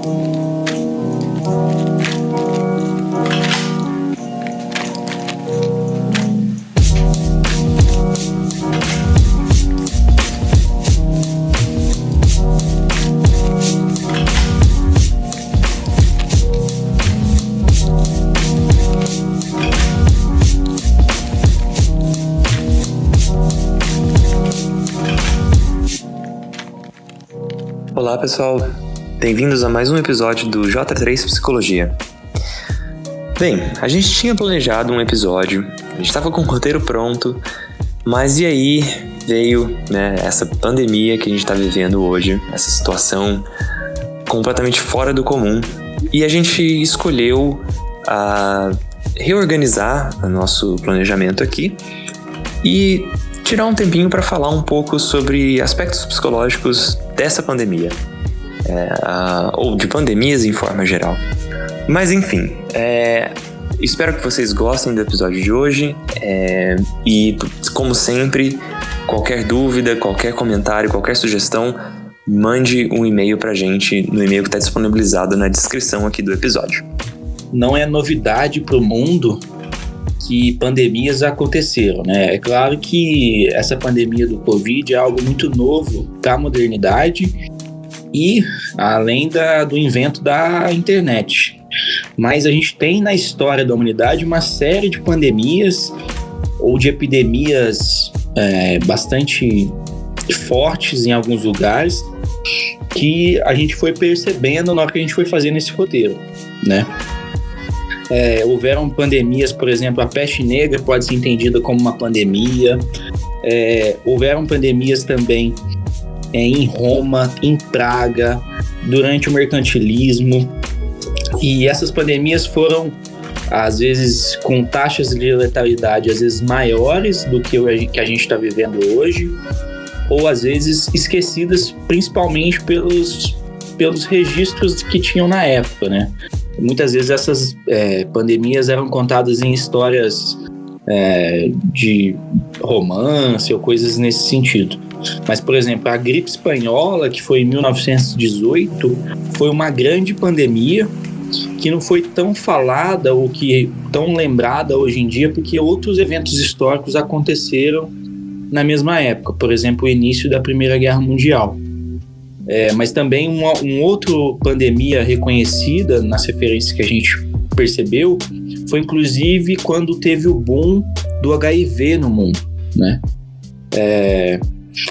Olá pessoal, bem-vindos a mais um episódio do J3 Psicologia. Bem, a gente tinha planejado um episódio, a gente estava com o roteiro pronto, mas e aí veio né, essa pandemia que a gente está vivendo hoje, essa situação completamente fora do comum, e a gente escolheu a reorganizar o nosso planejamento aqui e tirar um tempinho para falar um pouco sobre aspectos psicológicos dessa pandemia, é, a, ou de pandemias em forma geral. Mas enfim, é, espero que vocês gostem do episódio de hoje é, e, como sempre, qualquer dúvida, qualquer comentário, qualquer sugestão, mande um e-mail para a gente no e-mail que está disponibilizado na descrição aqui do episódio. Não é novidade para o mundo que pandemias aconteceram, né? É claro que essa pandemia do Covid é algo muito novo para a modernidade e além da, do invento da internet. Mas a gente tem na história da humanidade uma série de pandemias ou de epidemias é, bastante fortes em alguns lugares que a gente foi percebendo na hora que a gente foi fazendo esse roteiro, né? É, houveram pandemias, por exemplo, a peste negra pode ser entendida como uma pandemia. É, houveram pandemias também é, em Roma, em Praga, durante o mercantilismo. E essas pandemias foram, às vezes, com taxas de letalidade às vezes maiores do que que a gente está vivendo hoje, ou às vezes esquecidas principalmente pelos, pelos registros que tinham na época, né? muitas vezes essas é, pandemias eram contadas em histórias é, de romance ou coisas nesse sentido. Mas, por exemplo, a gripe espanhola, que foi em 1918, foi uma grande pandemia que não foi tão falada ou que tão lembrada hoje em dia, porque outros eventos históricos aconteceram na mesma época, por exemplo, o início da Primeira Guerra Mundial. É, mas também uma um outro pandemia reconhecida nas referências que a gente percebeu foi inclusive quando teve o boom do HIV no mundo, né? É,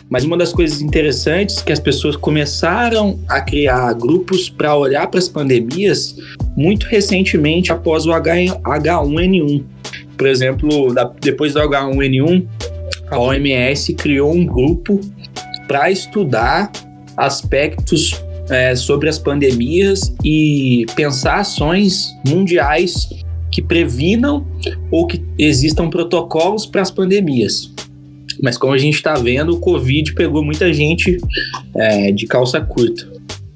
mas uma das coisas interessantes que as pessoas começaram a criar grupos para olhar para as pandemias muito recentemente após o H1N1. Por exemplo, depois do H1N1, a OMS criou um grupo para estudar aspectos é, sobre as pandemias e pensar ações mundiais que previnam ou que existam protocolos para as pandemias. Mas como a gente está vendo, o Covid pegou muita gente é, de calça curta.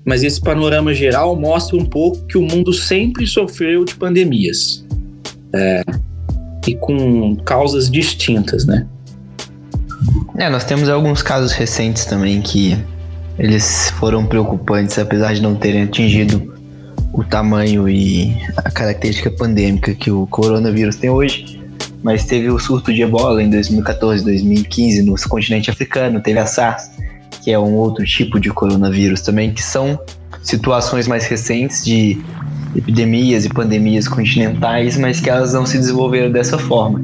Mas esse panorama geral mostra um pouco que o mundo sempre sofreu de pandemias. É, e com causas distintas, né? É, nós temos alguns casos recentes também que eles foram preocupantes, apesar de não terem atingido o tamanho e a característica pandêmica que o coronavírus tem hoje. Mas teve o surto de ebola em 2014, 2015 no continente africano, teve a SARS, que é um outro tipo de coronavírus também, que são situações mais recentes de epidemias e pandemias continentais, mas que elas não se desenvolveram dessa forma.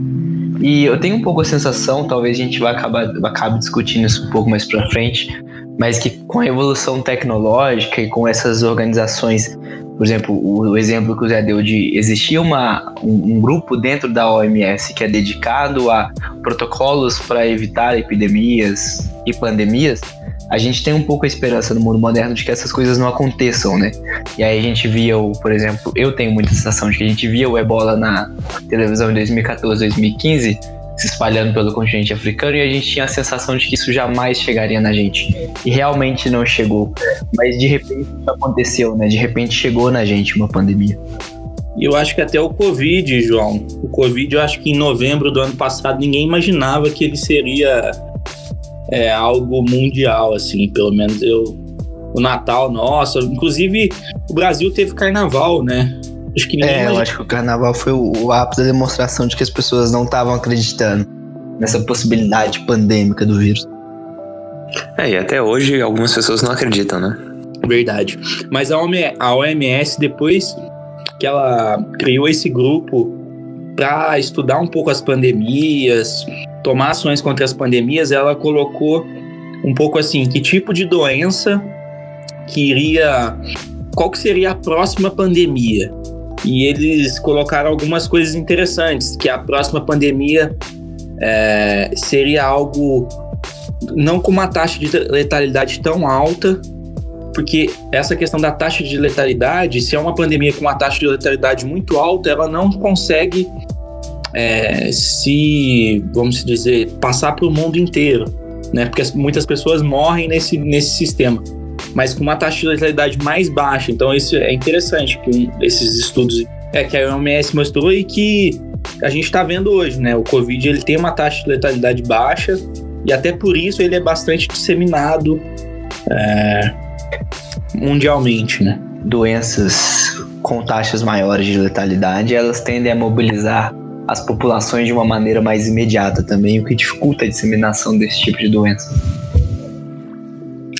E eu tenho um pouco a sensação, talvez a gente vá acabar acabe discutindo isso um pouco mais para frente, mas que com a evolução tecnológica e com essas organizações, por exemplo, o, exemplo que o Zé deu de existir uma, um, um, grupo dentro da OMS que é dedicado a protocolos para evitar epidemias e pandemias, a gente tem um pouco a esperança no mundo moderno de que essas coisas não aconteçam, né? E aí a gente via, o, por exemplo, eu tenho muita sensação de que a gente via o ebola na televisão em 2014, 2015 se espalhando pelo continente africano e a gente tinha a sensação de que isso jamais chegaria na gente. E realmente não chegou. Mas de repente isso aconteceu, né? De repente chegou na gente uma pandemia. E eu acho que até o Covid, João. O Covid, eu acho que em novembro do ano passado ninguém imaginava que ele seria é, algo mundial, assim. Pelo menos eu o Natal, nossa. Inclusive, o Brasil teve carnaval, né? Acho que é, eu acho que o carnaval foi o, o ápice da demonstração de que as pessoas não estavam acreditando nessa possibilidade pandêmica do vírus. É, e até hoje algumas pessoas não acreditam, né? Verdade. Mas a OMS, depois que ela criou esse grupo para estudar um pouco as pandemias, tomar ações contra as pandemias, ela colocou um pouco assim, que tipo de doença que iria qual que seria a próxima pandemia? E eles colocaram algumas coisas interessantes, que a próxima pandemia é, seria algo não com uma taxa de letalidade tão alta, porque essa questão da taxa de letalidade, se é uma pandemia com uma taxa de letalidade muito alta, ela não consegue é, se, vamos dizer, passar para o mundo inteiro, né? Porque muitas pessoas morrem nesse, nesse sistema, mas com uma taxa de letalidade mais baixa. Então isso é interessante que esses estudos é que a OMS mostrou e que a gente está vendo hoje, né? O Covid ele tem uma taxa de letalidade baixa e até por isso ele é bastante disseminado é, mundialmente, né? Doenças com taxas maiores de letalidade, elas tendem a mobilizar as populações de uma maneira mais imediata também, o que dificulta a disseminação desse tipo de doença.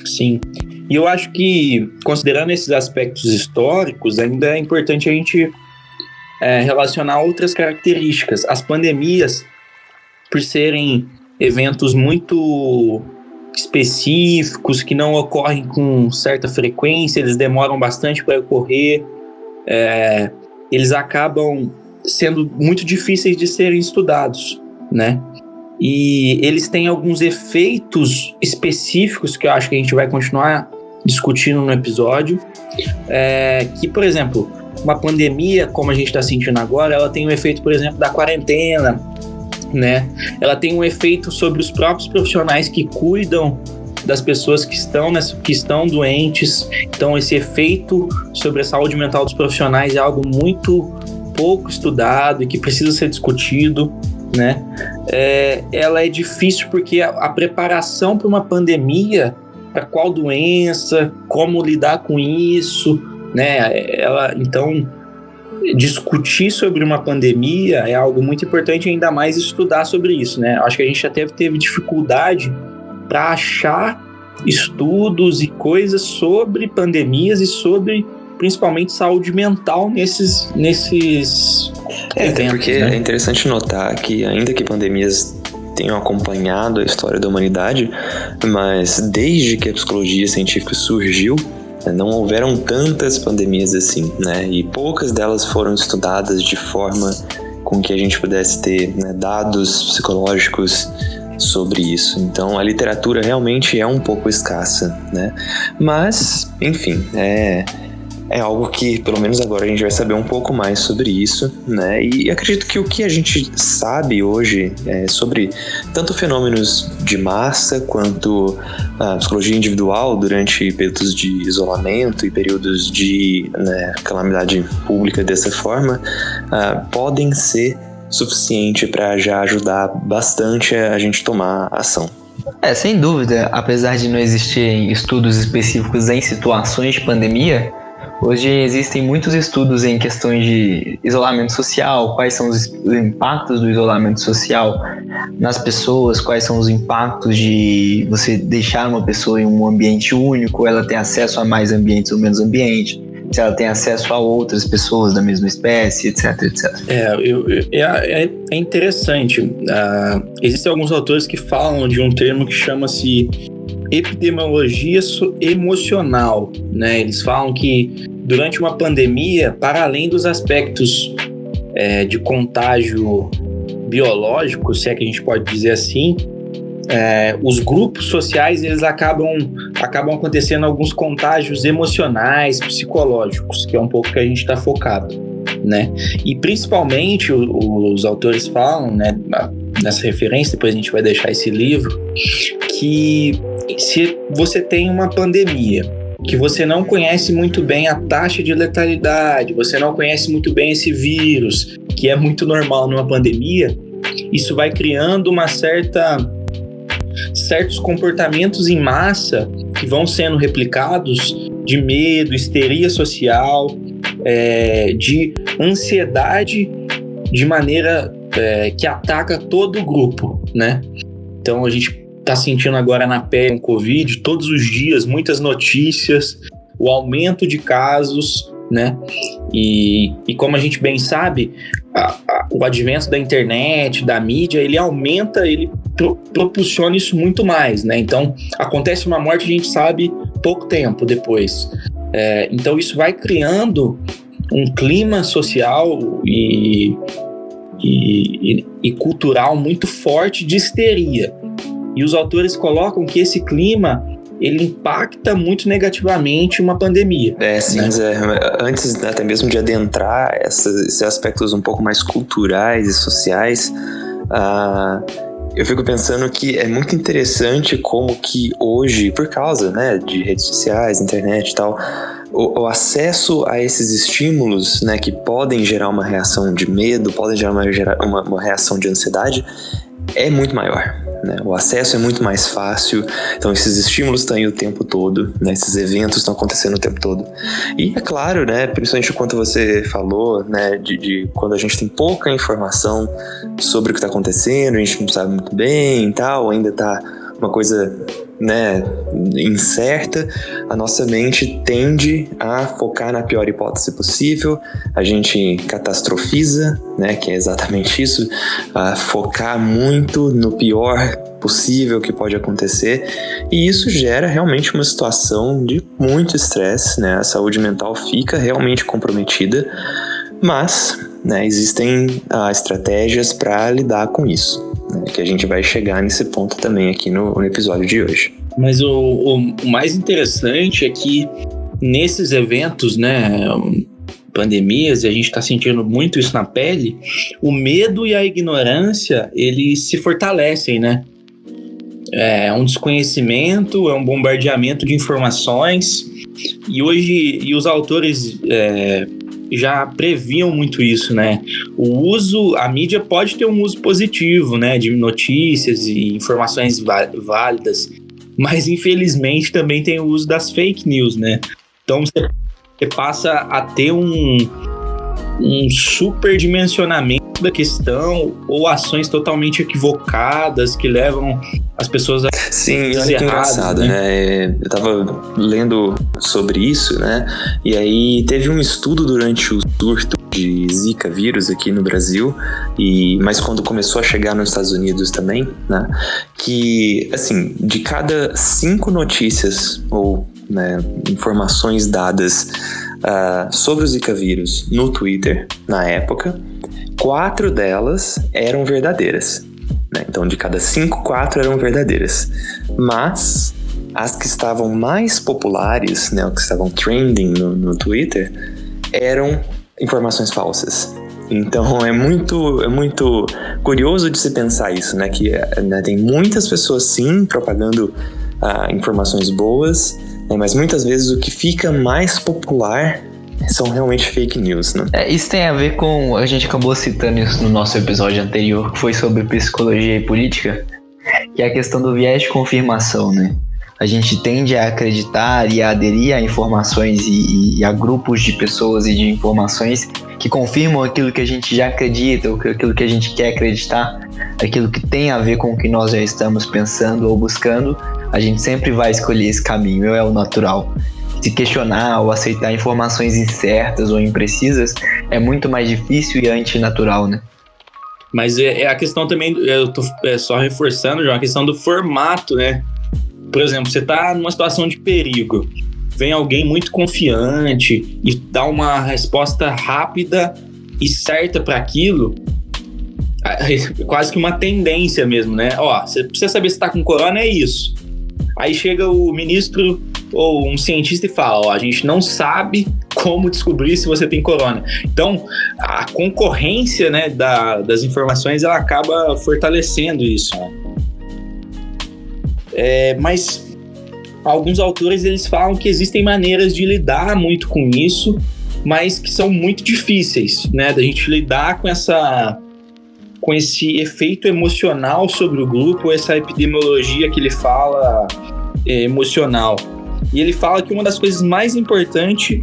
Sim. E eu acho que, considerando esses aspectos históricos, ainda é importante a gente é, relacionar outras características. As pandemias, por serem eventos muito específicos, que não ocorrem com certa frequência, eles demoram bastante para ocorrer, é, eles acabam sendo muito difíceis de serem estudados, né? E eles têm alguns efeitos específicos que eu acho que a gente vai continuar discutindo no episódio, é, que, por exemplo, uma pandemia, como a gente está sentindo agora, ela tem um efeito, por exemplo, da quarentena, né? Ela tem um efeito sobre os próprios profissionais que cuidam das pessoas que estão, nessa, que estão doentes. Então, esse efeito sobre a saúde mental dos profissionais é algo muito pouco estudado e que precisa ser discutido, né? É, ela é difícil porque a, a preparação para uma pandemia, para qual doença, como lidar com isso, né? Ela, então, discutir sobre uma pandemia é algo muito importante, ainda mais estudar sobre isso, né? Acho que a gente até teve dificuldade para achar estudos e coisas sobre pandemias e sobre principalmente saúde mental nesses nesses é, eventos, porque né? é interessante notar que ainda que pandemias tenham acompanhado a história da humanidade, mas desde que a psicologia científica surgiu, não houveram tantas pandemias assim, né? E poucas delas foram estudadas de forma com que a gente pudesse ter né, dados psicológicos sobre isso. Então a literatura realmente é um pouco escassa, né? Mas, enfim, é é algo que, pelo menos agora, a gente vai saber um pouco mais sobre isso, né? E acredito que o que a gente sabe hoje é sobre tanto fenômenos de massa quanto a psicologia individual durante períodos de isolamento e períodos de né, calamidade pública dessa forma uh, podem ser suficiente para já ajudar bastante a gente tomar ação. É, sem dúvida, apesar de não existirem estudos específicos em situações de pandemia, Hoje existem muitos estudos em questões de isolamento social, quais são os impactos do isolamento social nas pessoas, quais são os impactos de você deixar uma pessoa em um ambiente único, ela tem acesso a mais ambientes ou menos ambientes, se ela tem acesso a outras pessoas da mesma espécie, etc, etc. É, eu, é, é, é interessante. Uh, existem alguns autores que falam de um termo que chama-se epidemiologia emocional, né? Eles falam que durante uma pandemia, para além dos aspectos é, de contágio biológico, se é que a gente pode dizer assim, é, os grupos sociais eles acabam acabam acontecendo alguns contágios emocionais, psicológicos, que é um pouco que a gente está focado, né? E principalmente os autores falam, né, nessa referência, depois a gente vai deixar esse livro, que se você tem uma pandemia que você não conhece muito bem a taxa de letalidade, você não conhece muito bem esse vírus, que é muito normal numa pandemia, isso vai criando uma certa certos comportamentos em massa que vão sendo replicados de medo, histeria social, é, de ansiedade de maneira é, que ataca todo o grupo, né? Então a gente está sentindo agora na pele o Covid todos os dias, muitas notícias, o aumento de casos, né? E, e como a gente bem sabe, a, a, o advento da internet, da mídia, ele aumenta, ele pro, propulsiona isso muito mais, né? Então, acontece uma morte, a gente sabe pouco tempo depois. É, então, isso vai criando um clima social e, e, e cultural muito forte de histeria. E os autores colocam que esse clima ele impacta muito negativamente uma pandemia. É, sim, né? Zé. Antes até mesmo de adentrar esses aspectos um pouco mais culturais e sociais, uh, eu fico pensando que é muito interessante como que hoje, por causa né, de redes sociais, internet e tal, o, o, acesso a esses estímulos, né, que podem gerar uma reação de medo, podem gerar uma, uma, uma reação de ansiedade, é muito maior. Né? O acesso é muito mais fácil, então esses estímulos estão aí o tempo todo, né? esses eventos estão acontecendo o tempo todo. E é claro, né, principalmente quando você falou, né, de, de quando a gente tem pouca informação sobre o que está acontecendo, a gente não sabe muito bem e tal, ainda está uma coisa né, incerta, a nossa mente tende a focar na pior hipótese possível, a gente catastrofiza, né, que é exatamente isso, a focar muito no pior possível que pode acontecer, e isso gera realmente uma situação de muito estresse, né, a saúde mental fica realmente comprometida, mas né, existem ah, estratégias para lidar com isso né, que a gente vai chegar nesse ponto também aqui no, no episódio de hoje. Mas o, o, mais interessante é que nesses eventos, né, pandemias, e a gente está sentindo muito isso na pele, o medo e a ignorância, eles se fortalecem, né? É um desconhecimento, é um bombardeamento de informações, e hoje, e os autores é, já previam muito isso, né? O uso, a mídia pode ter um uso positivo, né, de notícias e informações válidas, mas infelizmente também tem o uso das fake news, né? Então você passa a ter um, um superdimensionamento da questão ou ações totalmente equivocadas que levam as pessoas a Sim, olha que engraçado, né? né? Eu tava lendo sobre isso, né? E aí teve um estudo durante o surto de Zika vírus aqui no Brasil, e mas quando começou a chegar nos Estados Unidos também, né? Que, assim, de cada cinco notícias ou né, informações dadas uh, sobre o Zika vírus no Twitter, na época, quatro delas eram verdadeiras. Né? Então, de cada cinco, quatro eram verdadeiras. Mas as que estavam mais populares, né, que estavam trending no, no Twitter, eram informações falsas. Então é muito, é muito curioso de se pensar isso, né? Que né, tem muitas pessoas sim propagando uh, informações boas, né, mas muitas vezes o que fica mais popular são realmente fake news, né? É, isso tem a ver com. A gente acabou citando isso no nosso episódio anterior, que foi sobre psicologia e política, que é a questão do viés de confirmação, né? A gente tende a acreditar e a aderir a informações e, e a grupos de pessoas e de informações que confirmam aquilo que a gente já acredita, ou aquilo que a gente quer acreditar, aquilo que tem a ver com o que nós já estamos pensando ou buscando, a gente sempre vai escolher esse caminho, é o natural se questionar ou aceitar informações incertas ou imprecisas é muito mais difícil e antinatural, né? Mas é, é a questão também, eu tô é, só reforçando, já a questão do formato, né? Por exemplo, você tá numa situação de perigo, vem alguém muito confiante e dá uma resposta rápida e certa para aquilo, quase que uma tendência mesmo, né? Ó, você precisa saber se tá com corona, é isso. Aí chega o ministro ou um cientista e fala: ó, a gente não sabe como descobrir se você tem corona. Então, a concorrência né, da, das informações ela acaba fortalecendo isso. Né? É, mas alguns autores eles falam que existem maneiras de lidar muito com isso, mas que são muito difíceis, né, da gente lidar com essa com esse efeito emocional sobre o grupo, essa epidemiologia que ele fala emocional. E ele fala que uma das coisas mais importantes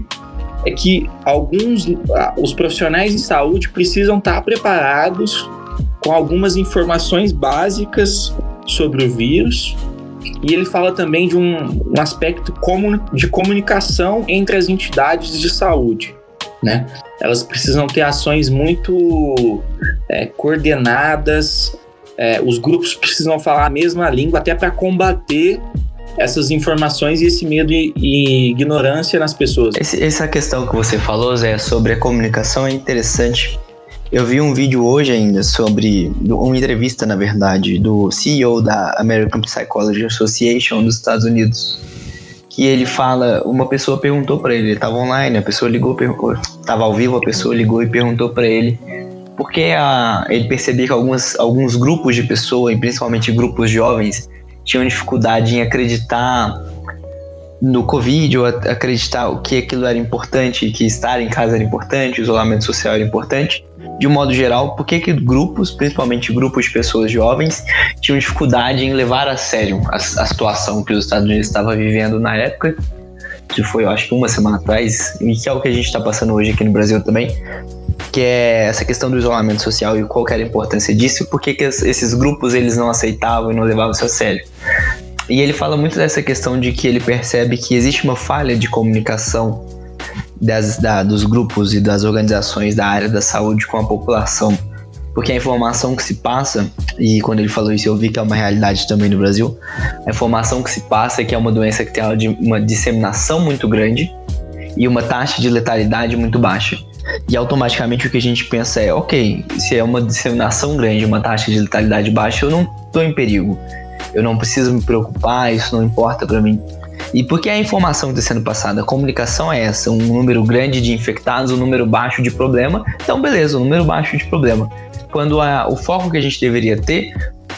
é que alguns os profissionais de saúde precisam estar preparados com algumas informações básicas sobre o vírus. E ele fala também de um, um aspecto de comunicação entre as entidades de saúde. Né? Elas precisam ter ações muito é, coordenadas, é, os grupos precisam falar a mesma língua até para combater essas informações e esse medo e, e ignorância nas pessoas. Esse, essa questão que você falou, Zé, sobre a comunicação é interessante. Eu vi um vídeo hoje ainda sobre uma entrevista, na verdade, do CEO da American Psychology Association dos Estados Unidos, que ele fala, uma pessoa perguntou para ele, ele estava online, a pessoa ligou, estava ao vivo, a pessoa ligou e perguntou para ele porque a, ele percebia que algumas, alguns grupos de pessoas, principalmente grupos jovens, tinham dificuldade em acreditar no Covid ou acreditar o que aquilo era importante, que estar em casa era importante, isolamento social era importante. De um modo geral, por que, que grupos, principalmente grupos de pessoas jovens, tinham dificuldade em levar a sério a, a situação que os Estados Unidos estava vivendo na época, que foi, eu acho que uma semana atrás, e que é o que a gente está passando hoje aqui no Brasil também, que é essa questão do isolamento social e qual era a importância disso, por que esses grupos eles não aceitavam e não levavam isso a sério. E ele fala muito dessa questão de que ele percebe que existe uma falha de comunicação das, da, dos grupos e das organizações da área da saúde com a população. Porque a informação que se passa, e quando ele falou isso eu vi que é uma realidade também no Brasil, a informação que se passa é que é uma doença que tem uma disseminação muito grande e uma taxa de letalidade muito baixa. E automaticamente o que a gente pensa é, ok, se é uma disseminação grande, uma taxa de letalidade baixa, eu não estou em perigo eu não preciso me preocupar, isso não importa para mim. E por que a informação está sendo passada? A comunicação é essa, um número grande de infectados, um número baixo de problema. Então, beleza, um número baixo de problema. Quando a, o foco que a gente deveria ter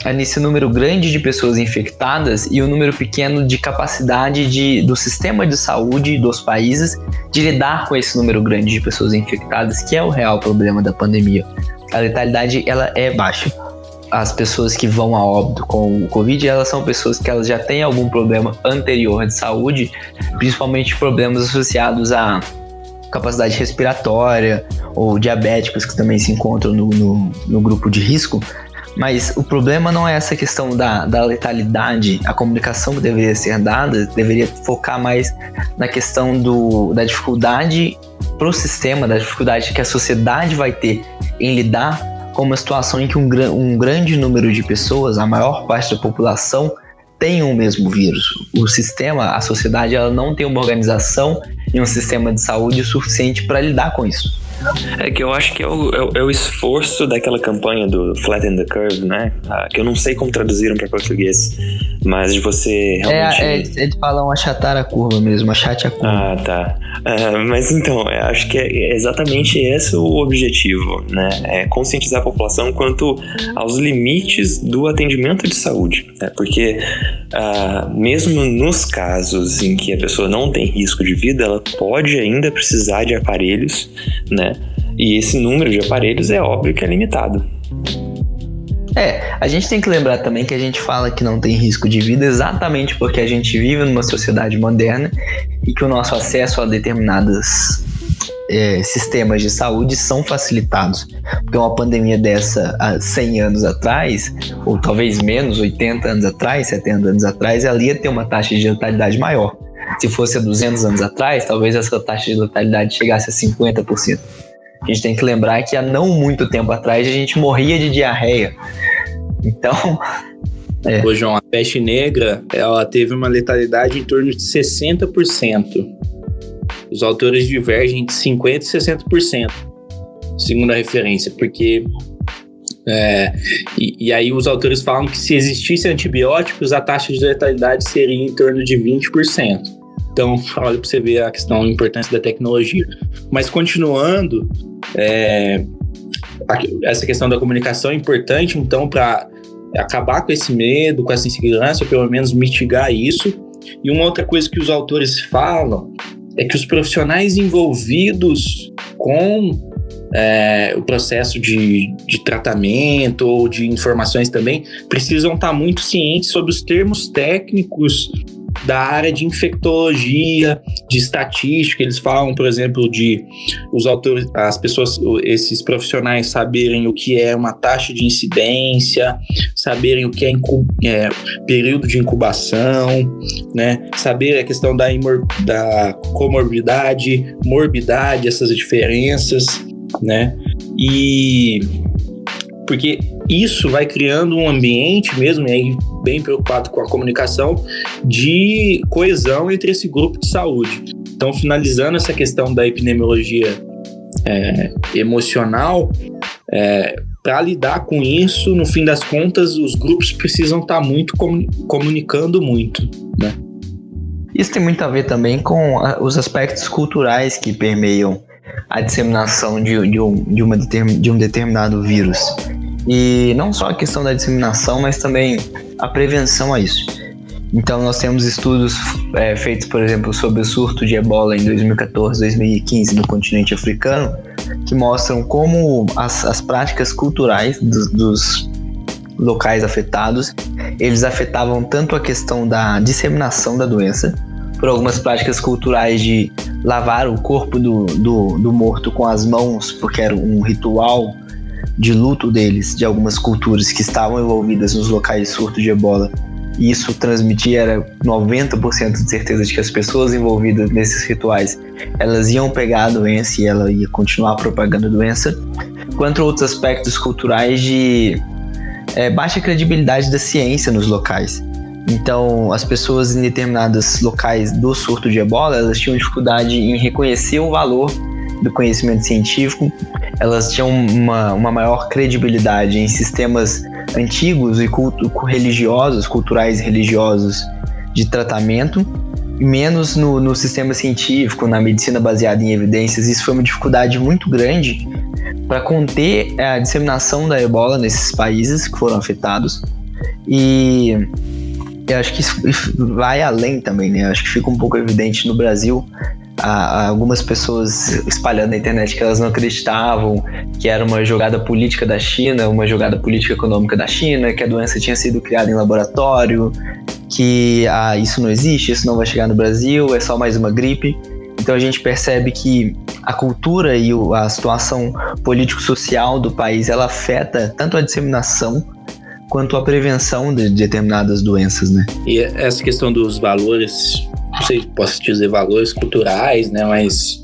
é nesse número grande de pessoas infectadas e o um número pequeno de capacidade de, do sistema de saúde dos países de lidar com esse número grande de pessoas infectadas, que é o real problema da pandemia. A letalidade ela é baixa as pessoas que vão a óbito com o Covid, elas são pessoas que elas já têm algum problema anterior de saúde, principalmente problemas associados à capacidade respiratória ou diabéticos que também se encontram no, no, no grupo de risco. Mas o problema não é essa questão da, da letalidade, a comunicação que deveria ser dada deveria focar mais na questão do, da dificuldade para o sistema, da dificuldade que a sociedade vai ter em lidar com uma situação em que um, um grande número de pessoas, a maior parte da população, tem o mesmo vírus. O sistema, a sociedade, ela não tem uma organização e um sistema de saúde suficiente para lidar com isso. É que eu acho que é o, é é o esforço daquela campanha do Flatten the Curve, né? Ah, que eu não sei como traduziram para português, mas de você realmente. É, é, eles falam achatar a curva mesmo, achate a curva. Ah, tá. Uh, mas então, eu acho que é exatamente esse o objetivo, né? É conscientizar a população quanto aos limites do atendimento de saúde. Né? Porque, uh, mesmo nos casos em que a pessoa não tem risco de vida, ela pode ainda precisar de aparelhos, né? E esse número de aparelhos é óbvio que é limitado. É, a gente tem que lembrar também que a gente fala que não tem risco de vida exatamente porque a gente vive numa sociedade moderna e que o nosso acesso a determinados é, sistemas de saúde são facilitados. Porque uma pandemia dessa há 100 anos atrás, ou talvez menos, 80 anos atrás, 70 anos atrás, ela ia ter uma taxa de letalidade maior. Se fosse há 200 anos atrás, talvez essa taxa de letalidade chegasse a 50%. A gente tem que lembrar que há não muito tempo atrás a gente morria de diarreia. Então. É. Ô, João, a peste negra ela teve uma letalidade em torno de 60%. Os autores divergem de 50% e 60%, segundo a referência, porque. É, e, e aí os autores falam que se existisse antibióticos, a taxa de letalidade seria em torno de 20%. Então, olha para você ver a questão, a importância da tecnologia. Mas continuando, é, essa questão da comunicação é importante, então, para acabar com esse medo, com essa insegurança, ou pelo menos mitigar isso. E uma outra coisa que os autores falam é que os profissionais envolvidos com é, o processo de, de tratamento ou de informações também precisam estar muito cientes sobre os termos técnicos da área de infectologia, de estatística. Eles falam, por exemplo, de os autores, as pessoas, esses profissionais saberem o que é uma taxa de incidência, saberem o que é, é período de incubação, né? Saber a questão da, da comorbidade, morbidade, essas diferenças, né? E porque isso vai criando um ambiente mesmo, e aí bem preocupado com a comunicação, de coesão entre esse grupo de saúde. Então, finalizando essa questão da epidemiologia é, emocional, é, para lidar com isso, no fim das contas, os grupos precisam estar tá muito comunicando muito, né? Isso tem muito a ver também com os aspectos culturais que permeiam a disseminação de, de, um, de, uma de um determinado vírus. E não só a questão da disseminação, mas também a prevenção a isso. Então, nós temos estudos é, feitos, por exemplo, sobre o surto de ebola em 2014, 2015 no continente africano, que mostram como as, as práticas culturais dos, dos locais afetados, eles afetavam tanto a questão da disseminação da doença, por algumas práticas culturais de lavar o corpo do, do, do morto com as mãos, porque era um ritual de luto deles, de algumas culturas que estavam envolvidas nos locais de surto de ebola. E isso transmitia era 90% de certeza de que as pessoas envolvidas nesses rituais, elas iam pegar a doença e ela ia continuar propagando a doença. Quanto a outros aspectos culturais de é, baixa credibilidade da ciência nos locais. Então, as pessoas em determinados locais do surto de ebola, elas tinham dificuldade em reconhecer o valor do conhecimento científico, elas tinham uma, uma maior credibilidade em sistemas antigos e culto, religiosos, culturais e religiosos de tratamento, e menos no, no sistema científico, na medicina baseada em evidências. Isso foi uma dificuldade muito grande para conter a disseminação da ebola nesses países que foram afetados. E eu acho que isso vai além também, né? Eu acho que fica um pouco evidente no Brasil algumas pessoas espalhando na internet que elas não acreditavam que era uma jogada política da China, uma jogada política econômica da China, que a doença tinha sido criada em laboratório, que ah, isso não existe, isso não vai chegar no Brasil, é só mais uma gripe. Então a gente percebe que a cultura e a situação político-social do país ela afeta tanto a disseminação quanto a prevenção de determinadas doenças, né? E essa questão dos valores, não sei se posso dizer valores culturais, né? Mas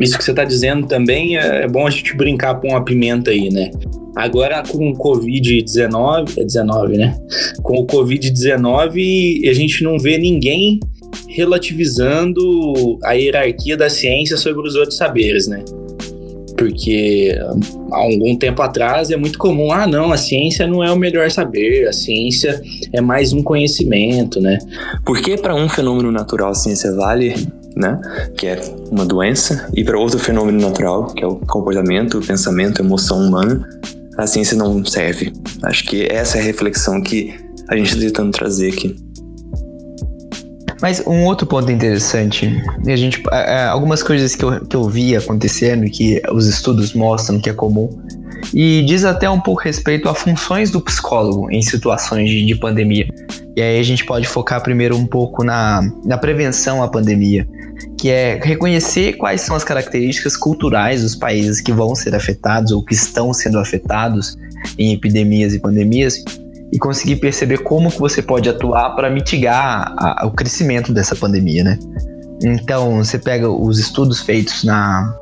isso que você está dizendo também é, é bom a gente brincar com a pimenta aí, né? Agora com o Covid-19, é 19, né? Com o Covid-19, a gente não vê ninguém relativizando a hierarquia da ciência sobre os outros saberes, né? Porque há algum tempo atrás é muito comum, ah, não, a ciência não é o melhor saber, a ciência é mais um conhecimento, né? Porque para um fenômeno natural a ciência vale, né, que é uma doença, e para outro fenômeno natural, que é o comportamento, o pensamento, a emoção humana, a ciência não serve. Acho que essa é a reflexão que a gente está tentando trazer aqui. Mas um outro ponto interessante, a gente, é, algumas coisas que eu, que eu vi acontecendo que os estudos mostram que é comum, e diz até um pouco respeito a funções do psicólogo em situações de, de pandemia. E aí a gente pode focar primeiro um pouco na, na prevenção à pandemia, que é reconhecer quais são as características culturais dos países que vão ser afetados ou que estão sendo afetados em epidemias e pandemias e conseguir perceber como que você pode atuar para mitigar a, o crescimento dessa pandemia, né? Então, você pega os estudos feitos na,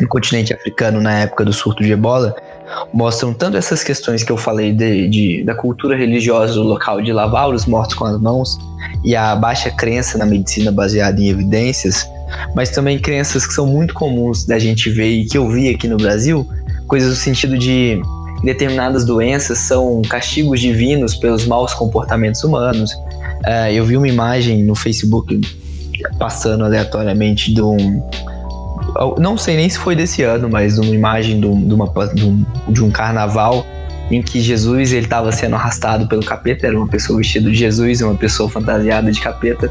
no continente africano na época do surto de ebola, mostram tanto essas questões que eu falei de, de, da cultura religiosa do local, de lavar os mortos com as mãos, e a baixa crença na medicina baseada em evidências, mas também crenças que são muito comuns da gente ver e que eu vi aqui no Brasil, coisas no sentido de determinadas doenças são castigos divinos pelos maus comportamentos humanos. Uh, eu vi uma imagem no Facebook passando aleatoriamente de um. Não sei nem se foi desse ano, mas de uma imagem de, um, de, uma, de, um, de um carnaval em que Jesus ele estava sendo arrastado pelo capeta, era uma pessoa vestida de Jesus uma pessoa fantasiada de capeta.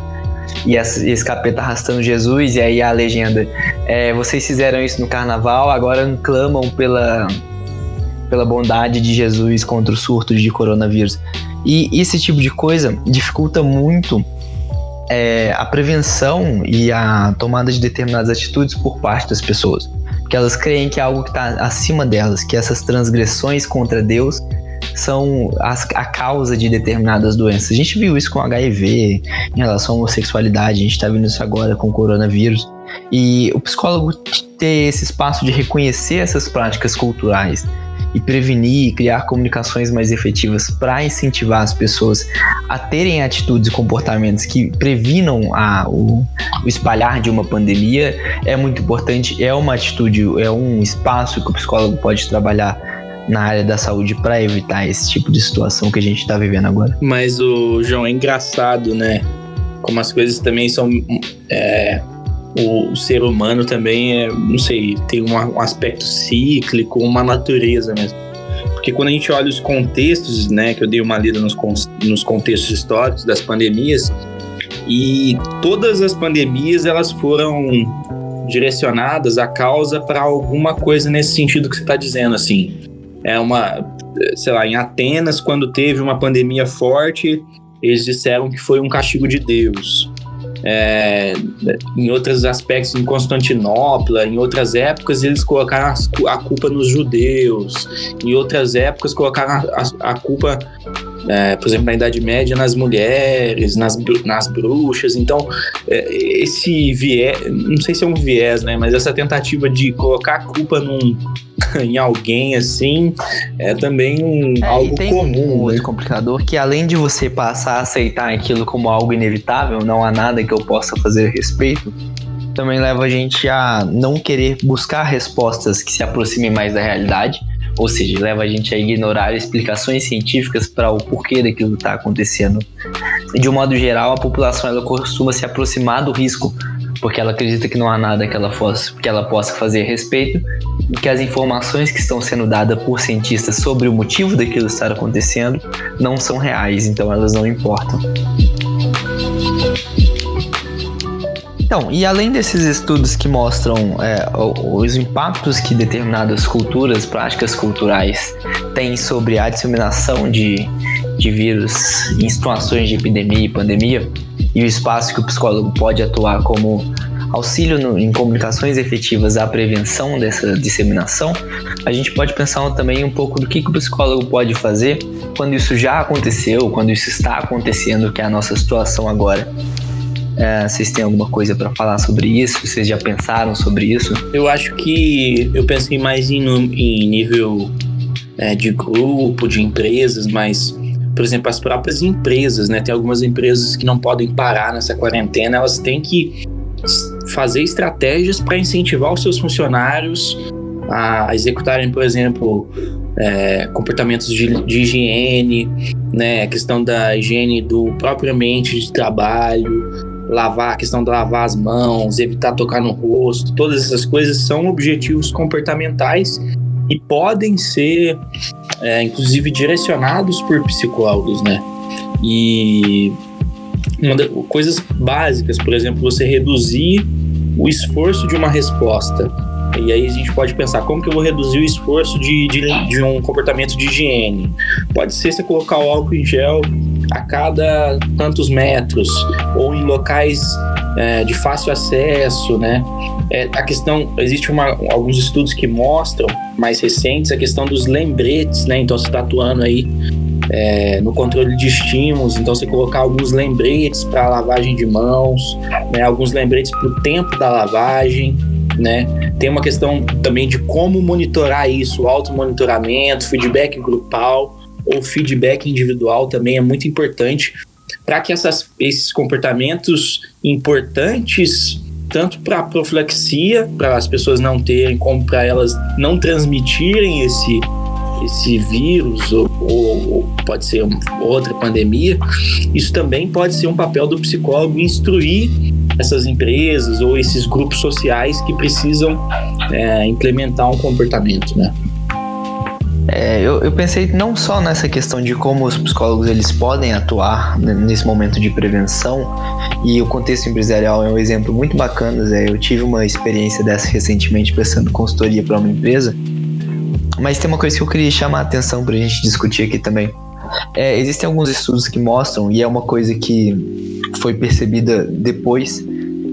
E esse capeta arrastando Jesus, e aí a legenda: é, vocês fizeram isso no carnaval, agora clamam pela, pela bondade de Jesus contra o surto de coronavírus. E esse tipo de coisa dificulta muito é a prevenção e a tomada de determinadas atitudes por parte das pessoas. Que elas creem que é algo que está acima delas, que essas transgressões contra Deus são as, a causa de determinadas doenças. A gente viu isso com HIV, em relação à homossexualidade, a gente está vendo isso agora com o coronavírus. E o psicólogo ter esse espaço de reconhecer essas práticas culturais e prevenir, criar comunicações mais efetivas para incentivar as pessoas a terem atitudes e comportamentos que previnam a, o, o espalhar de uma pandemia é muito importante. É uma atitude, é um espaço que o psicólogo pode trabalhar na área da saúde para evitar esse tipo de situação que a gente está vivendo agora. Mas o João é engraçado, né? Como as coisas também são é, o, ser humano também é, não sei, tem um, um aspecto cíclico, uma natureza mesmo. Porque quando a gente olha os contextos, né, que eu dei uma lida nos, nos contextos históricos das pandemias, e todas as pandemias elas foram direcionadas a causa para alguma coisa nesse sentido que você está dizendo, assim. É uma, sei lá, em Atenas, quando teve uma pandemia forte, eles disseram que foi um castigo de Deus é, em outros aspectos, em Constantinopla, em outras épocas, eles colocaram a culpa nos judeus, em outras épocas, colocaram a, a culpa é, por exemplo, na Idade Média, nas mulheres, nas, nas bruxas. Então, é, esse viés, não sei se é um viés, né? Mas essa tentativa de colocar a culpa num, em alguém assim é também um, é, algo tem comum. Um outro complicador que além de você passar a aceitar aquilo como algo inevitável, não há nada que eu possa fazer a respeito, também leva a gente a não querer buscar respostas que se aproximem mais da realidade ou seja, leva a gente a ignorar explicações científicas para o porquê daquilo está acontecendo. De um modo geral, a população ela costuma se aproximar do risco porque ela acredita que não há nada que ela, possa, que ela possa fazer a respeito e que as informações que estão sendo dadas por cientistas sobre o motivo daquilo estar acontecendo não são reais, então elas não importam. Então, e além desses estudos que mostram é, os impactos que determinadas culturas, práticas culturais têm sobre a disseminação de, de vírus em situações de epidemia e pandemia, e o espaço que o psicólogo pode atuar como auxílio no, em comunicações efetivas à prevenção dessa disseminação, a gente pode pensar também um pouco do que, que o psicólogo pode fazer quando isso já aconteceu, quando isso está acontecendo, que é a nossa situação agora. É, vocês têm alguma coisa para falar sobre isso? Vocês já pensaram sobre isso? Eu acho que eu pensei mais em, em nível é, de grupo, de empresas, mas, por exemplo, as próprias empresas, né? Tem algumas empresas que não podem parar nessa quarentena, elas têm que fazer estratégias para incentivar os seus funcionários a executarem, por exemplo, é, comportamentos de, de, higiene, né, a questão da higiene do próprio ambiente de trabalho, lavar, a questão de lavar as mãos, evitar tocar no rosto, todas essas coisas são objetivos comportamentais e podem ser, é, inclusive, direcionados por psicólogos, né? E de, coisas básicas, por exemplo, você reduzir o esforço de uma resposta. E aí a gente pode pensar, como que eu vou reduzir o esforço de, de, de um comportamento de higiene? Pode ser você colocar o álcool em gel a cada tantos metros ou em locais é, de fácil acesso, né? É, a questão, existe uma, alguns estudos que mostram, mais recentes, a questão dos lembretes, né? Então você está atuando aí é, no controle de estímulos, então você colocar alguns lembretes para lavagem de mãos, né? Alguns lembretes para o tempo da lavagem, né? Tem uma questão também de como monitorar isso, auto-monitoramento, feedback grupal ou feedback individual também é muito importante para que essas, esses comportamentos importantes, tanto para a profilaxia, para as pessoas não terem, como para elas não transmitirem esse, esse vírus, ou, ou, ou, pode ser outra pandemia, isso também pode ser um papel do psicólogo instruir essas empresas ou esses grupos sociais que precisam é, implementar um comportamento, né? É, eu, eu, pensei não só nessa questão de como os psicólogos eles podem atuar nesse momento de prevenção e o contexto empresarial é um exemplo muito bacana. Zé. Eu tive uma experiência dessa recentemente prestando consultoria para uma empresa, mas tem uma coisa que eu queria chamar a atenção para a gente discutir aqui também. É, existem alguns estudos que mostram, e é uma coisa que foi percebida depois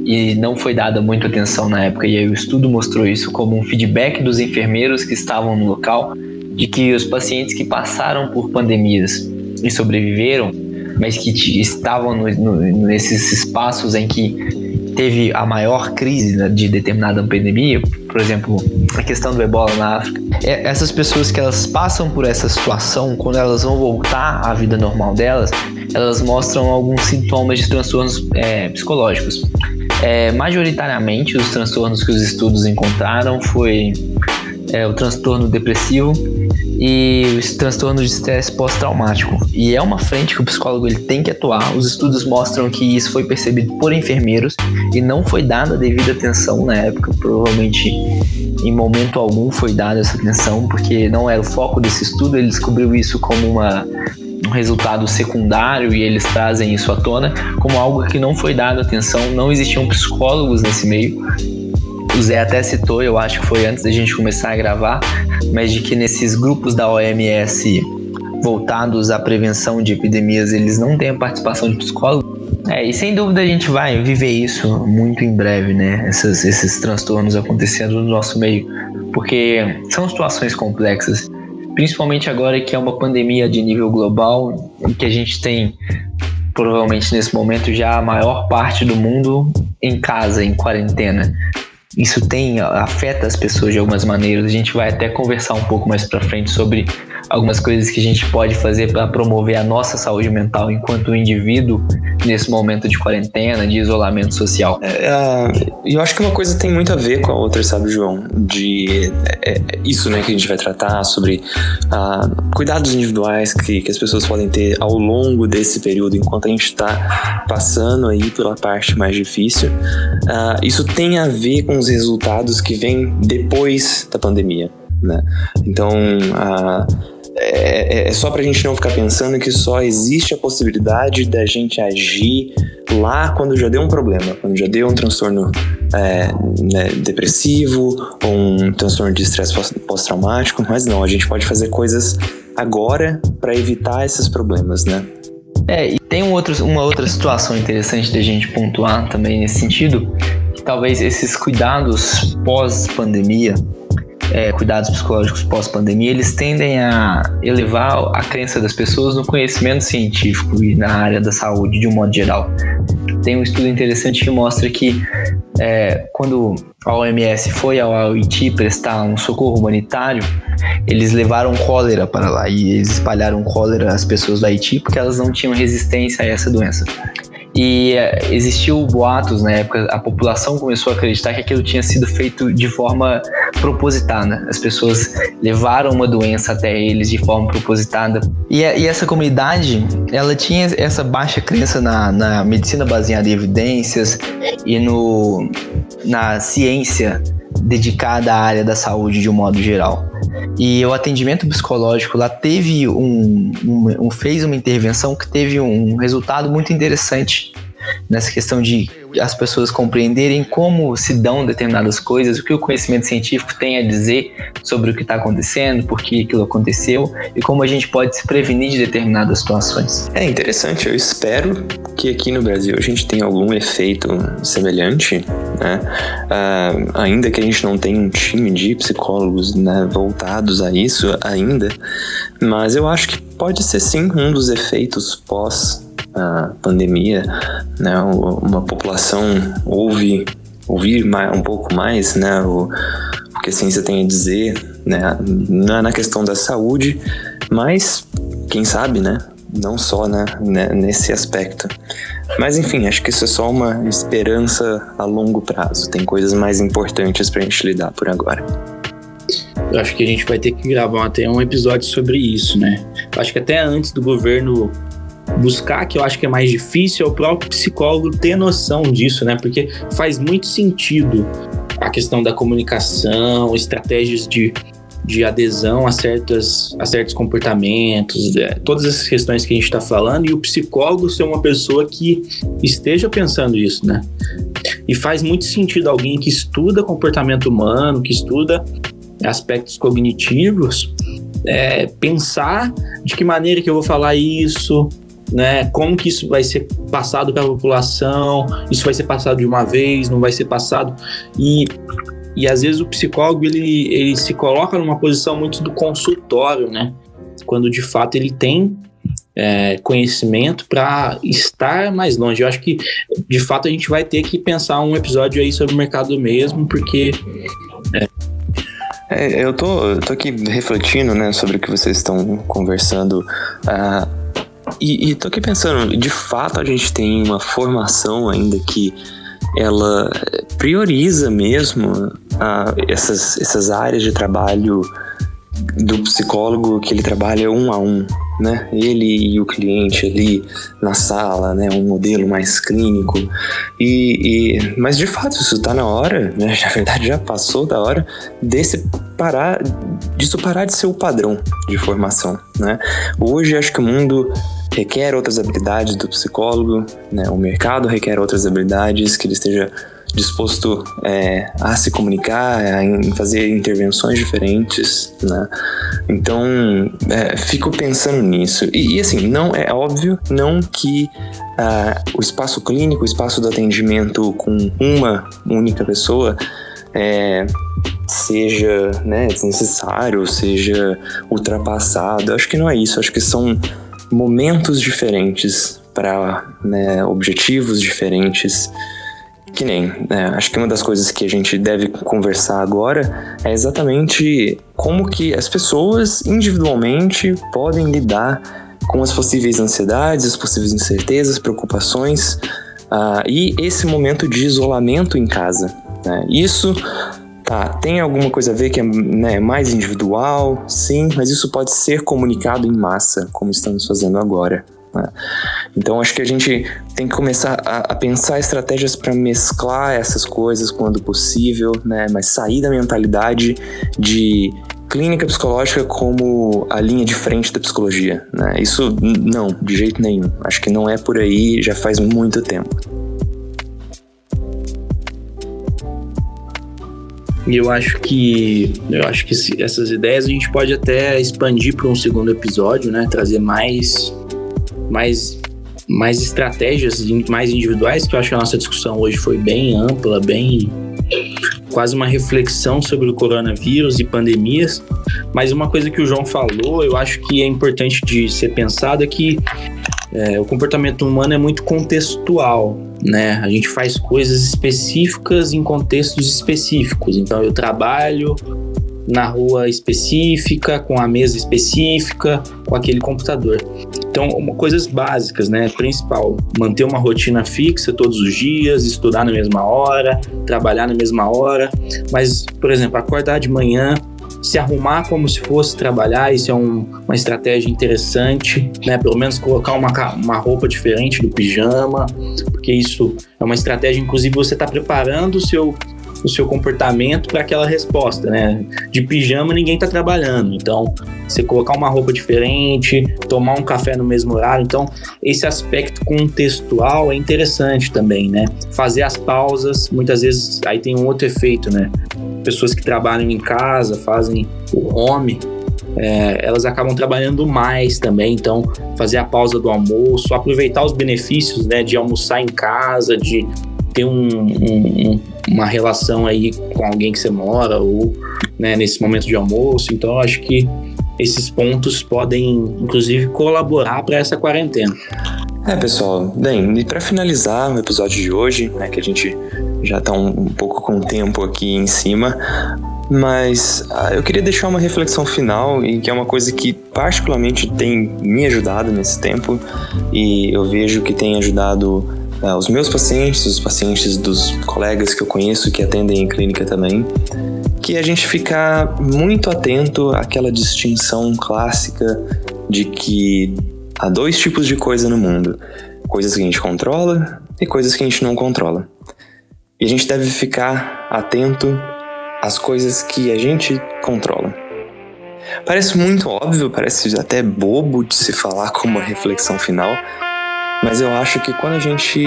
e não foi dada muita atenção na época, e aí o estudo mostrou isso como um feedback dos enfermeiros que estavam no local, de que os pacientes que passaram por pandemias e sobreviveram, mas que estavam no, no, nesses espaços em que teve a maior crise né, de determinada pandemia, por exemplo, a questão do ebola na África, é, essas pessoas que elas passam por essa situação, quando elas vão voltar à vida normal delas, elas mostram alguns sintomas de transtornos é, psicológicos. É, majoritariamente, os transtornos que os estudos encontraram foi é, o transtorno depressivo e os transtornos de estresse pós-traumático. E é uma frente que o psicólogo ele tem que atuar. Os estudos mostram que isso foi percebido por enfermeiros e não foi dada devida atenção na época. Provavelmente, em momento algum, foi dada essa atenção, porque não era o foco desse estudo. Ele descobriu isso como uma, um resultado secundário e eles trazem isso à tona como algo que não foi dado atenção. Não existiam psicólogos nesse meio o Zé até citou, eu acho que foi antes da gente começar a gravar, mas de que nesses grupos da OMS voltados à prevenção de epidemias, eles não têm a participação de psicólogo. É, e sem dúvida a gente vai viver isso muito em breve, né? Essas, esses transtornos acontecendo no nosso meio, porque são situações complexas, principalmente agora que é uma pandemia de nível global, que a gente tem provavelmente nesse momento já a maior parte do mundo em casa, em quarentena isso tem afeta as pessoas de algumas maneiras. A gente vai até conversar um pouco mais para frente sobre algumas coisas que a gente pode fazer para promover a nossa saúde mental enquanto indivíduo nesse momento de quarentena, de isolamento social. É, é, eu acho que uma coisa tem muito a ver com a outra, sabe, João? De é, é isso, né, que a gente vai tratar sobre uh, cuidados individuais que, que as pessoas podem ter ao longo desse período, enquanto a gente está passando aí pela parte mais difícil. Uh, isso tem a ver com os resultados que vêm depois da pandemia. Né? Então, uh, é, é, é só para a gente não ficar pensando que só existe a possibilidade da gente agir lá quando já deu um problema, quando já deu um transtorno é, né, depressivo ou um transtorno de estresse pós-traumático, mas não, a gente pode fazer coisas agora para evitar esses problemas, né? É, e tem um outro, uma outra situação interessante da gente pontuar também nesse sentido, que talvez esses cuidados pós-pandemia é, cuidados psicológicos pós-pandemia, eles tendem a elevar a crença das pessoas no conhecimento científico e na área da saúde de um modo geral. Tem um estudo interessante que mostra que é, quando a OMS foi ao Haiti prestar um socorro humanitário, eles levaram cólera para lá e eles espalharam cólera às pessoas do Haiti porque elas não tinham resistência a essa doença. E é, existiu boatos na época, a população começou a acreditar que aquilo tinha sido feito de forma propositada. As pessoas levaram uma doença até eles de forma propositada. E, e essa comunidade, ela tinha essa baixa crença na, na medicina baseada em evidências e no, na ciência dedicada à área da saúde de um modo geral. E o atendimento psicológico lá teve um, um, um, fez uma intervenção que teve um resultado muito interessante nessa questão de as pessoas compreenderem como se dão determinadas coisas, o que o conhecimento científico tem a dizer sobre o que está acontecendo, por que aquilo aconteceu e como a gente pode se prevenir de determinadas situações. É interessante, eu espero que aqui no Brasil a gente tenha algum efeito semelhante, né? Uh, ainda que a gente não tenha um time de psicólogos né, voltados a isso ainda, mas eu acho que pode ser sim um dos efeitos pós a pandemia, né, uma população ouve ouvir mais, um pouco mais, né, o, o que a ciência tem a dizer, né, na questão da saúde, mas quem sabe, né, não só né, né, nesse aspecto. Mas enfim, acho que isso é só uma esperança a longo prazo. Tem coisas mais importantes para a gente lidar por agora. Eu acho que a gente vai ter que gravar até um episódio sobre isso, né? Acho que até antes do governo buscar, que eu acho que é mais difícil, é o próprio psicólogo ter noção disso, né? Porque faz muito sentido a questão da comunicação, estratégias de, de adesão a, certas, a certos comportamentos, é, todas essas questões que a gente está falando, e o psicólogo ser uma pessoa que esteja pensando isso, né? E faz muito sentido alguém que estuda comportamento humano, que estuda aspectos cognitivos, é, pensar de que maneira que eu vou falar isso, né? Como que isso vai ser passado para a população? Isso vai ser passado de uma vez? Não vai ser passado? E e às vezes o psicólogo ele, ele se coloca numa posição muito do consultório, né? Quando de fato ele tem é, conhecimento para estar mais longe. Eu acho que de fato a gente vai ter que pensar um episódio aí sobre o mercado mesmo, porque. É... É, eu, tô, eu tô aqui refletindo né, sobre o que vocês estão conversando. Uh, e, e tô aqui pensando, de fato a gente tem uma formação ainda que ela prioriza mesmo essas, essas áreas de trabalho do psicólogo que ele trabalha um a um, né? Ele e o cliente ali na sala, né? Um modelo mais clínico. E, e mas de fato isso está na hora, né? Na verdade já passou da hora desse parar, disso parar de ser o padrão de formação, né? Hoje acho que o mundo requer outras habilidades do psicólogo, né? O mercado requer outras habilidades que ele esteja disposto é, a se comunicar, a fazer intervenções diferentes, né? Então, é, fico pensando nisso. E, e, assim, não é óbvio, não que uh, o espaço clínico, o espaço do atendimento com uma única pessoa é, seja né, desnecessário, seja ultrapassado. Acho que não é isso. Acho que são momentos diferentes para né, objetivos diferentes. Que nem, né, acho que uma das coisas que a gente deve conversar agora é exatamente como que as pessoas individualmente podem lidar com as possíveis ansiedades, as possíveis incertezas, preocupações uh, e esse momento de isolamento em casa. Né? Isso tá, tem alguma coisa a ver que é né, mais individual, sim, mas isso pode ser comunicado em massa, como estamos fazendo agora. Né? Então acho que a gente tem que começar a, a pensar estratégias para mesclar essas coisas quando possível, né? mas sair da mentalidade de clínica psicológica como a linha de frente da psicologia. Né? Isso não, de jeito nenhum. Acho que não é por aí já faz muito tempo. E eu acho que eu acho que essas ideias a gente pode até expandir para um segundo episódio, né? Trazer mais mais, mais estratégias mais individuais, que eu acho que a nossa discussão hoje foi bem ampla, bem quase uma reflexão sobre o coronavírus e pandemias. Mas uma coisa que o João falou, eu acho que é importante de ser pensado é que é, o comportamento humano é muito contextual, né? A gente faz coisas específicas em contextos específicos. Então eu trabalho na rua específica, com a mesa específica, com aquele computador. Então, coisas básicas, né? Principal, manter uma rotina fixa todos os dias, estudar na mesma hora, trabalhar na mesma hora. Mas, por exemplo, acordar de manhã, se arrumar como se fosse trabalhar, isso é um, uma estratégia interessante, né? Pelo menos colocar uma, uma roupa diferente do pijama, porque isso é uma estratégia, inclusive você está preparando o seu o seu comportamento para aquela resposta, né? De pijama ninguém está trabalhando, então você colocar uma roupa diferente, tomar um café no mesmo horário, então esse aspecto contextual é interessante também, né? Fazer as pausas, muitas vezes aí tem um outro efeito, né? Pessoas que trabalham em casa, fazem o home, é, elas acabam trabalhando mais também, então fazer a pausa do almoço, aproveitar os benefícios né, de almoçar em casa, de ter um, um, uma relação aí com alguém que você mora ou né, nesse momento de almoço. Então, acho que esses pontos podem, inclusive, colaborar para essa quarentena. É, pessoal, bem, e para finalizar o episódio de hoje, né, que a gente já está um, um pouco com o tempo aqui em cima, mas ah, eu queria deixar uma reflexão final e que é uma coisa que particularmente tem me ajudado nesse tempo e eu vejo que tem ajudado uh, os meus pacientes, os pacientes dos colegas que eu conheço que atendem em clínica também, que a gente ficar muito atento àquela distinção clássica de que há dois tipos de coisa no mundo: coisas que a gente controla e coisas que a gente não controla. E a gente deve ficar atento às coisas que a gente controla. Parece muito óbvio, parece até bobo de se falar como uma reflexão final, mas eu acho que quando a gente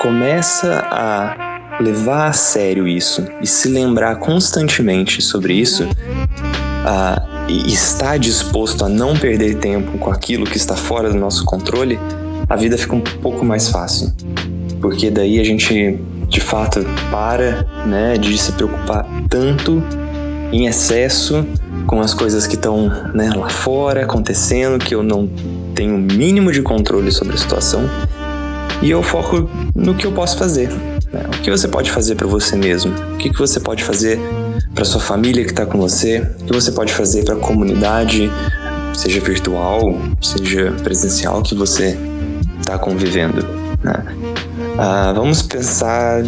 começa a levar a sério isso e se lembrar constantemente sobre isso, uh, e está disposto a não perder tempo com aquilo que está fora do nosso controle, a vida fica um pouco mais fácil. Porque daí a gente de fato para, né, de se preocupar tanto em excesso com as coisas que estão né, lá fora acontecendo, que eu não tenho o mínimo de controle sobre a situação, e eu foco no que eu posso fazer. Né? O que você pode fazer para você mesmo? O que, que você pode fazer para sua família que está com você? O que você pode fazer para a comunidade, seja virtual, seja presencial, que você está convivendo? Né? Ah, vamos pensar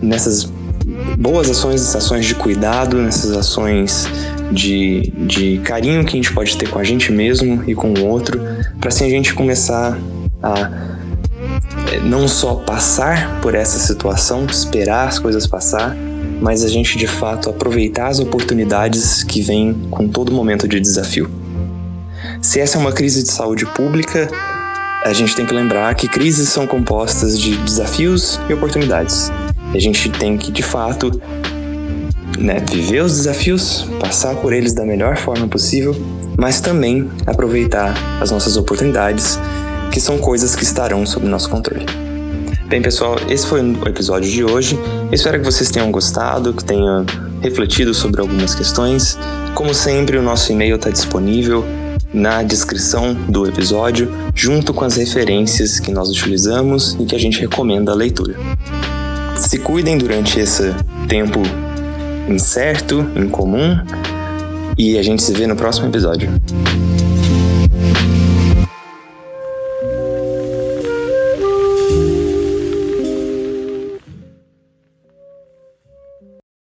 nessas boas ações, ações de cuidado, nessas ações de, de carinho que a gente pode ter com a gente mesmo e com o outro, para assim a gente começar a eh, não só passar por essa situação, esperar as coisas passar, mas a gente de fato aproveitar as oportunidades que vêm com todo momento de desafio. Se essa é uma crise de saúde pública, a gente tem que lembrar que crises são compostas de desafios e oportunidades. A gente tem que, de fato, né, viver os desafios, passar por eles da melhor forma possível, mas também aproveitar as nossas oportunidades, que são coisas que estarão sob nosso controle. Bem, pessoal, esse foi o episódio de hoje. espero que vocês tenham gostado, que tenham refletido sobre algumas questões. Como sempre, o nosso e-mail está disponível na descrição do episódio, junto com as referências que nós utilizamos e que a gente recomenda a leitura. Se cuidem durante esse tempo incerto, incomum, e a gente se vê no próximo episódio.